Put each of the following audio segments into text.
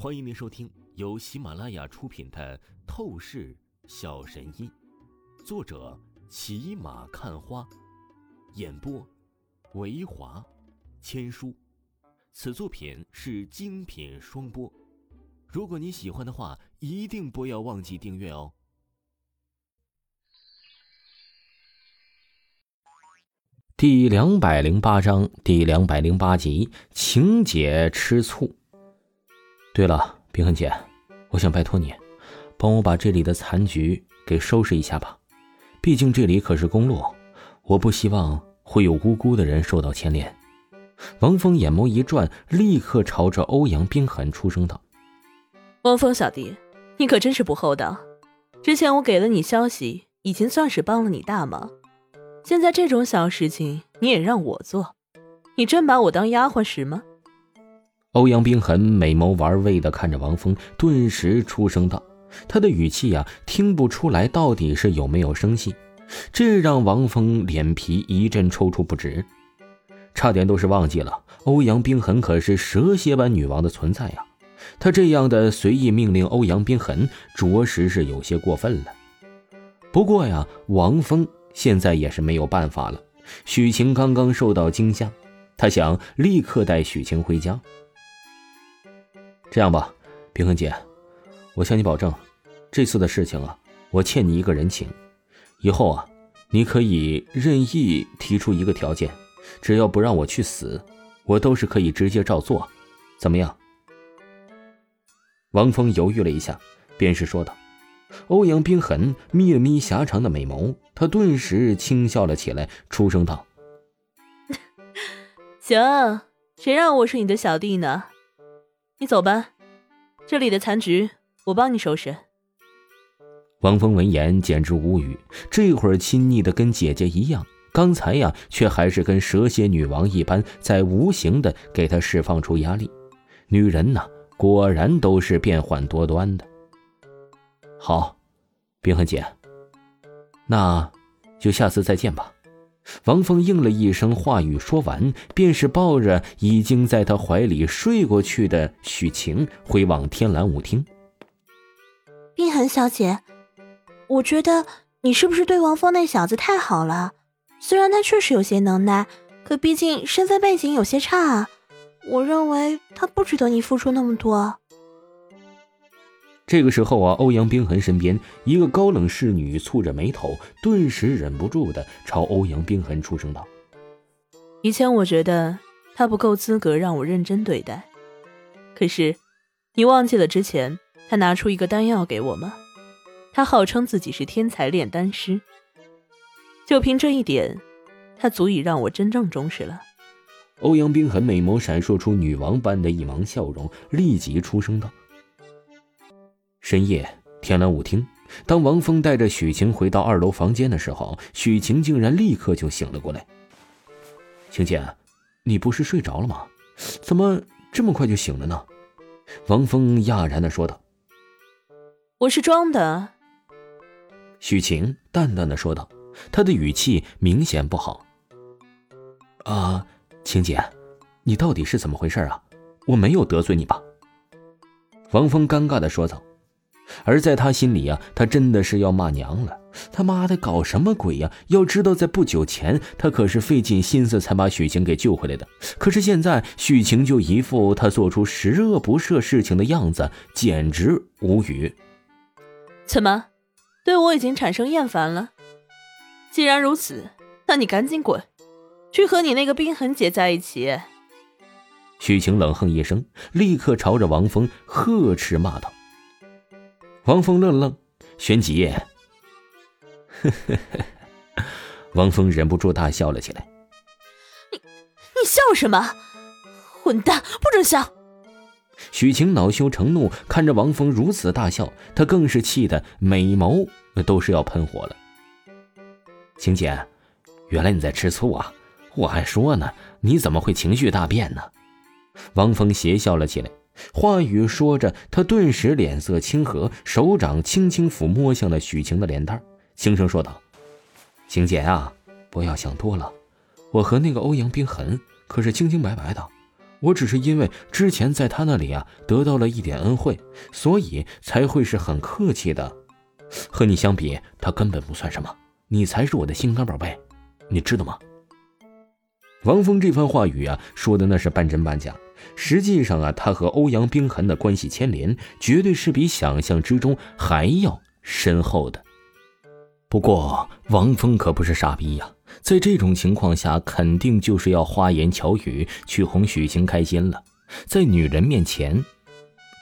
欢迎您收听由喜马拉雅出品的《透视小神医》，作者骑马看花，演播维华千书。此作品是精品双播。如果你喜欢的话，一定不要忘记订阅哦。第两百零八章第两百零八集，晴姐吃醋。对了，冰痕姐，我想拜托你，帮我把这里的残局给收拾一下吧。毕竟这里可是公路，我不希望会有无辜的人受到牵连。王峰眼眸一转，立刻朝着欧阳冰痕出声道：“王峰小弟，你可真是不厚道！之前我给了你消息，已经算是帮了你大忙，现在这种小事情你也让我做，你真把我当丫鬟使吗？”欧阳冰痕美眸玩味的看着王峰，顿时出声道：“他的语气呀，听不出来到底是有没有生气。”这让王峰脸皮一阵抽搐不止，差点都是忘记了欧阳冰痕可是蛇蝎般女王的存在呀！他这样的随意命令欧阳冰痕，着实是有些过分了。不过呀，王峰现在也是没有办法了。许晴刚刚受到惊吓，他想立刻带许晴回家。这样吧，冰痕姐，我向你保证，这次的事情啊，我欠你一个人情。以后啊，你可以任意提出一个条件，只要不让我去死，我都是可以直接照做。怎么样？王峰犹豫了一下，便是说道。欧阳冰痕眯了眯狭长的美眸，他顿时轻笑了起来，出声道：“行，谁让我是你的小弟呢？”你走吧，这里的残局我帮你收拾。王峰闻言简直无语，这会儿亲昵的跟姐姐一样，刚才呀却还是跟蛇蝎女王一般，在无形的给他释放出压力。女人呐，果然都是变幻多端的。好，冰痕姐，那就下次再见吧。王峰应了一声，话语说完，便是抱着已经在他怀里睡过去的许晴，回往天蓝舞厅。冰痕小姐，我觉得你是不是对王峰那小子太好了？虽然他确实有些能耐，可毕竟身份背景有些差啊。我认为他不值得你付出那么多。这个时候啊，欧阳冰痕身边一个高冷侍女蹙着眉头，顿时忍不住的朝欧阳冰痕出声道：“以前我觉得他不够资格让我认真对待，可是你忘记了之前他拿出一个丹药给我吗？他号称自己是天才炼丹师，就凭这一点，他足以让我真正重视了。”欧阳冰痕美眸闪烁出女王般的一芒笑容，立即出声道。深夜，天蓝舞厅。当王峰带着许晴回到二楼房间的时候，许晴竟然立刻就醒了过来。晴姐，你不是睡着了吗？怎么这么快就醒了呢？王峰讶然的说道。我是装的。许晴淡淡的说道，她的语气明显不好。啊，晴姐，你到底是怎么回事啊？我没有得罪你吧？王峰尴尬的说道。而在他心里啊，他真的是要骂娘了。他妈的，搞什么鬼呀？要知道，在不久前，他可是费尽心思才把许晴给救回来的。可是现在，许晴就一副他做出十恶不赦事情的样子，简直无语。怎么，对我已经产生厌烦了？既然如此，那你赶紧滚，去和你那个冰痕姐在一起。许晴冷哼一声，立刻朝着王峰呵斥骂道。王峰愣了愣，旋即，呵呵呵，王峰忍不住大笑了起来。你你笑什么？混蛋，不准笑！许晴恼羞成怒，看着王峰如此大笑，她更是气得美眸都是要喷火了。晴姐，原来你在吃醋啊！我还说呢，你怎么会情绪大变呢？王峰邪笑了起来。话语说着，他顿时脸色清和，手掌轻轻抚摸向了许晴的脸蛋，轻声说道：“晴姐啊，不要想多了，我和那个欧阳冰痕可是清清白白的，我只是因为之前在他那里啊得到了一点恩惠，所以才会是很客气的。和你相比，他根本不算什么，你才是我的心肝宝贝，你知道吗？王峰这番话语啊，说的那是半真半假。实际上啊，他和欧阳冰痕的关系牵连，绝对是比想象之中还要深厚的。不过，王峰可不是傻逼呀，在这种情况下，肯定就是要花言巧语去哄许晴开心了。在女人面前，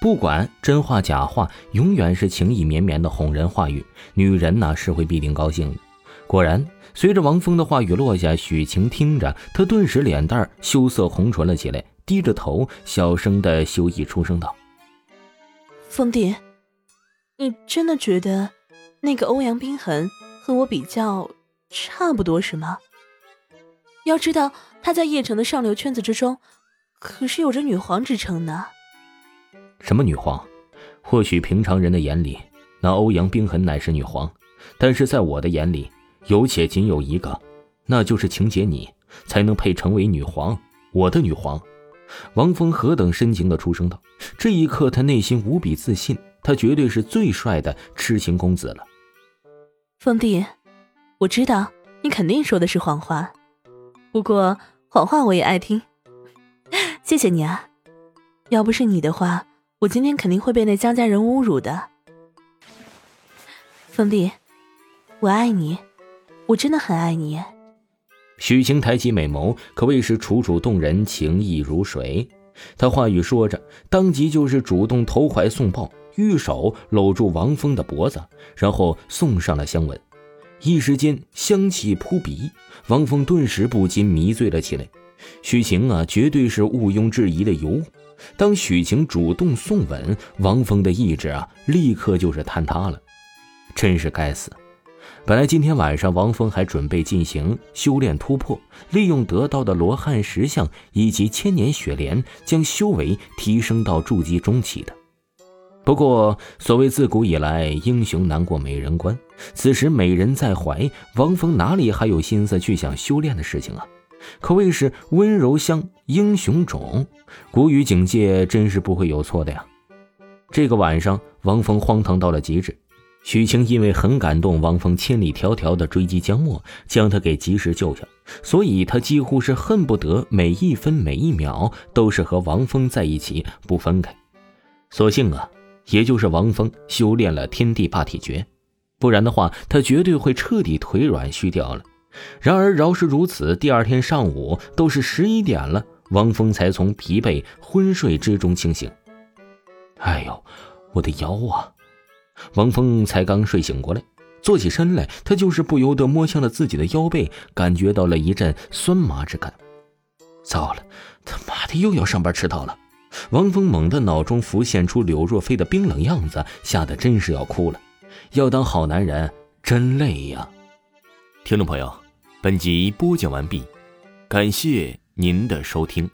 不管真话假话，永远是情意绵绵的哄人话语，女人呢是会必定高兴的。果然，随着王峰的话语落下，许晴听着，她顿时脸蛋羞涩红唇了起来，低着头，小声的羞意出声道：“峰弟，你真的觉得？”那个欧阳冰痕和我比较差不多是吗？要知道他在叶城的上流圈子之中，可是有着女皇之称呢。什么女皇？或许平常人的眼里，那欧阳冰痕乃是女皇，但是在我的眼里，有且仅有一个，那就是情劫你，才能配成为女皇，我的女皇。王峰何等深情的出声道。这一刻，他内心无比自信，他绝对是最帅的痴情公子了。凤弟，我知道你肯定说的是谎话，不过谎话我也爱听。谢谢你啊，要不是你的话，我今天肯定会被那江家人侮辱的。凤弟，我爱你，我真的很爱你。许晴抬起美眸，可谓是楚楚动人，情意如水。她话语说着，当即就是主动投怀送抱。玉手搂住王峰的脖子，然后送上了香吻，一时间香气扑鼻，王峰顿时不禁迷醉了起来。许晴啊，绝对是毋庸置疑的尤物。当许晴主动送吻，王峰的意志啊，立刻就是坍塌了。真是该死！本来今天晚上王峰还准备进行修炼突破，利用得到的罗汉石像以及千年雪莲，将修为提升到筑基中期的。不过，所谓自古以来英雄难过美人关，此时美人在怀，王峰哪里还有心思去想修炼的事情啊？可谓是温柔乡英雄冢，古语警戒真是不会有错的呀。这个晚上，王峰荒唐到了极致。许晴因为很感动王峰千里迢迢的追击江墨，将他给及时救下，所以他几乎是恨不得每一分每一秒都是和王峰在一起不分开。所幸啊。也就是王峰修炼了天地霸体诀，不然的话，他绝对会彻底腿软虚掉了。然而，饶是如此，第二天上午都是十一点了，王峰才从疲惫昏睡之中清醒。哎呦，我的腰啊！王峰才刚睡醒过来，坐起身来，他就是不由得摸向了自己的腰背，感觉到了一阵酸麻之感。糟了，他妈的又要上班迟到了！王峰猛地脑中浮现出柳若飞的冰冷样子，吓得真是要哭了。要当好男人真累呀！听众朋友，本集播讲完毕，感谢您的收听。